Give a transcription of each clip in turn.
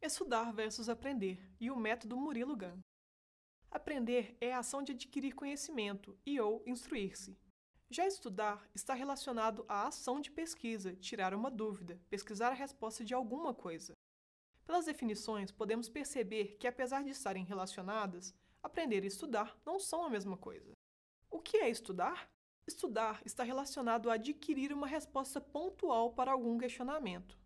Estudar versus aprender e o método Murilo Gun. Aprender é a ação de adquirir conhecimento e ou instruir-se. Já estudar está relacionado à ação de pesquisa, tirar uma dúvida, pesquisar a resposta de alguma coisa. Pelas definições, podemos perceber que, apesar de estarem relacionadas, aprender e estudar não são a mesma coisa. O que é estudar? Estudar está relacionado a adquirir uma resposta pontual para algum questionamento.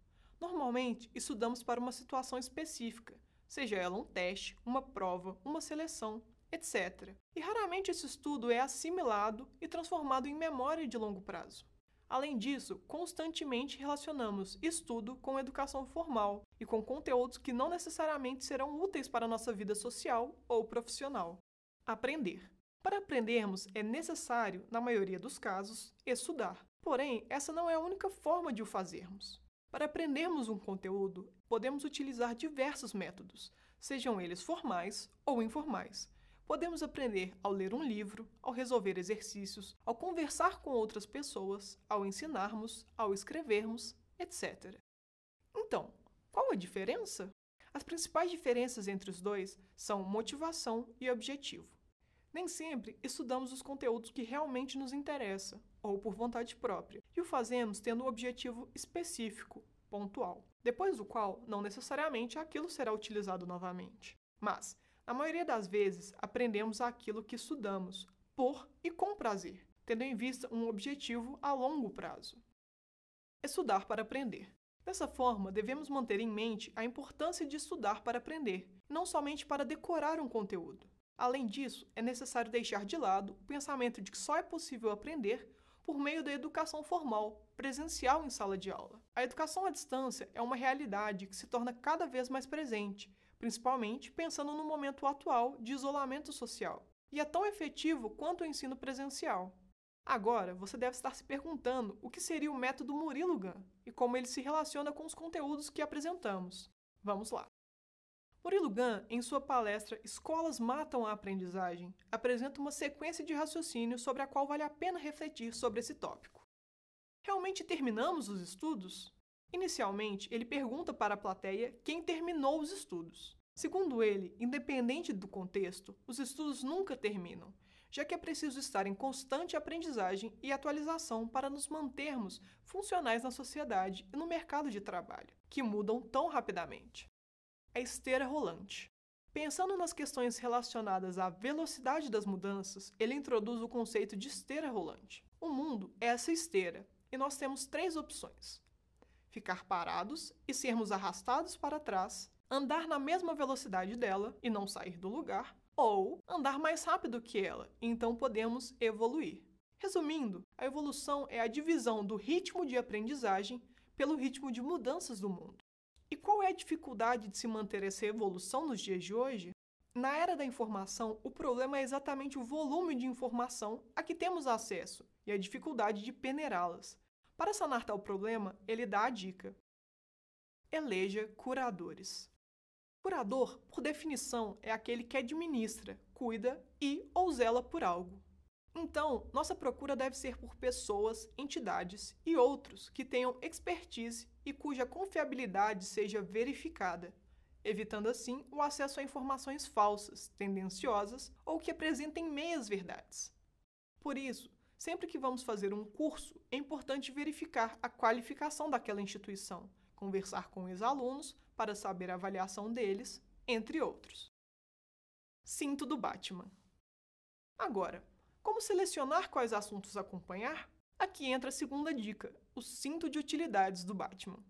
Normalmente, estudamos para uma situação específica, seja ela um teste, uma prova, uma seleção, etc. E raramente esse estudo é assimilado e transformado em memória de longo prazo. Além disso, constantemente relacionamos estudo com educação formal e com conteúdos que não necessariamente serão úteis para a nossa vida social ou profissional. Aprender. Para aprendermos, é necessário, na maioria dos casos, estudar. Porém, essa não é a única forma de o fazermos. Para aprendermos um conteúdo, podemos utilizar diversos métodos, sejam eles formais ou informais. Podemos aprender ao ler um livro, ao resolver exercícios, ao conversar com outras pessoas, ao ensinarmos, ao escrevermos, etc. Então, qual a diferença? As principais diferenças entre os dois são motivação e objetivo. Nem sempre estudamos os conteúdos que realmente nos interessam, ou por vontade própria, e o fazemos tendo um objetivo específico, pontual, depois do qual não necessariamente aquilo será utilizado novamente. Mas, na maioria das vezes, aprendemos aquilo que estudamos, por e com prazer, tendo em vista um objetivo a longo prazo. Estudar para aprender. Dessa forma, devemos manter em mente a importância de estudar para aprender, não somente para decorar um conteúdo. Além disso, é necessário deixar de lado o pensamento de que só é possível aprender por meio da educação formal, presencial em sala de aula. A educação à distância é uma realidade que se torna cada vez mais presente, principalmente pensando no momento atual de isolamento social, e é tão efetivo quanto o ensino presencial. Agora, você deve estar se perguntando o que seria o método Murilo e como ele se relaciona com os conteúdos que apresentamos. Vamos lá! Murilo Gun, em sua palestra Escolas Matam a Aprendizagem, apresenta uma sequência de raciocínio sobre a qual vale a pena refletir sobre esse tópico. Realmente terminamos os estudos? Inicialmente, ele pergunta para a plateia quem terminou os estudos. Segundo ele, independente do contexto, os estudos nunca terminam, já que é preciso estar em constante aprendizagem e atualização para nos mantermos funcionais na sociedade e no mercado de trabalho, que mudam tão rapidamente a esteira rolante. Pensando nas questões relacionadas à velocidade das mudanças, ele introduz o conceito de esteira rolante. O mundo é essa esteira, e nós temos três opções: ficar parados e sermos arrastados para trás, andar na mesma velocidade dela e não sair do lugar, ou andar mais rápido que ela, e então podemos evoluir. Resumindo, a evolução é a divisão do ritmo de aprendizagem pelo ritmo de mudanças do mundo. E qual é a dificuldade de se manter essa evolução nos dias de hoje? Na era da informação, o problema é exatamente o volume de informação a que temos acesso e a dificuldade de peneirá-las. Para sanar tal problema, ele dá a dica: eleja curadores. Curador, por definição, é aquele que administra, cuida e ou zela por algo. Então, nossa procura deve ser por pessoas, entidades e outros que tenham expertise e cuja confiabilidade seja verificada, evitando assim o acesso a informações falsas, tendenciosas ou que apresentem meias-verdades. Por isso, sempre que vamos fazer um curso, é importante verificar a qualificação daquela instituição, conversar com os alunos para saber a avaliação deles, entre outros. Cinto do Batman. Agora, como selecionar quais assuntos acompanhar? Aqui entra a segunda dica, o cinto de utilidades do Batman.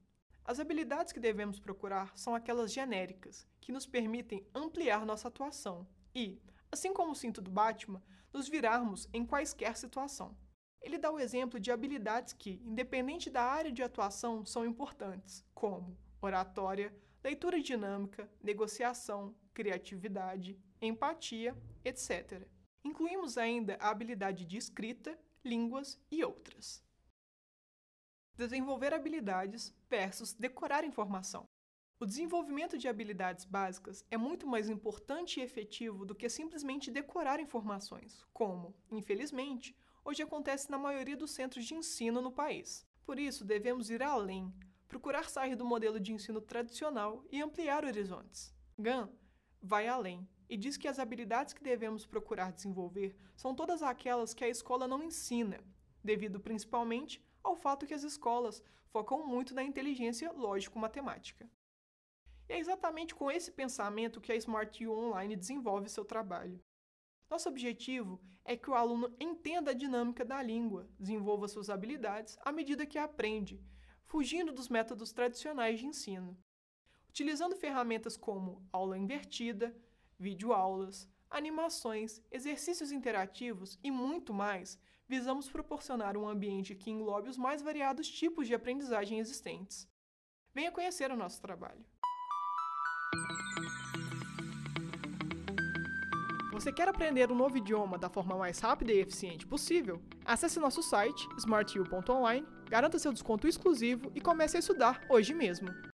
As habilidades que devemos procurar são aquelas genéricas, que nos permitem ampliar nossa atuação e, assim como o cinto do Batman, nos virarmos em quaisquer situação. Ele dá o exemplo de habilidades que, independente da área de atuação, são importantes, como oratória, leitura dinâmica, negociação, criatividade, empatia, etc. Incluímos ainda a habilidade de escrita, línguas e outras. Desenvolver habilidades versus decorar informação. O desenvolvimento de habilidades básicas é muito mais importante e efetivo do que simplesmente decorar informações, como, infelizmente, hoje acontece na maioria dos centros de ensino no país. Por isso, devemos ir além, procurar sair do modelo de ensino tradicional e ampliar horizontes. GAN vai além e diz que as habilidades que devemos procurar desenvolver são todas aquelas que a escola não ensina, devido principalmente ao fato que as escolas focam muito na inteligência lógico-matemática. E é exatamente com esse pensamento que a Smart U Online desenvolve seu trabalho. Nosso objetivo é que o aluno entenda a dinâmica da língua, desenvolva suas habilidades à medida que aprende, fugindo dos métodos tradicionais de ensino. Utilizando ferramentas como aula invertida, videoaulas, animações, exercícios interativos e muito mais, visamos proporcionar um ambiente que englobe os mais variados tipos de aprendizagem existentes. Venha conhecer o nosso trabalho. Você quer aprender um novo idioma da forma mais rápida e eficiente possível? Acesse nosso site smartu.online, garanta seu desconto exclusivo e comece a estudar hoje mesmo.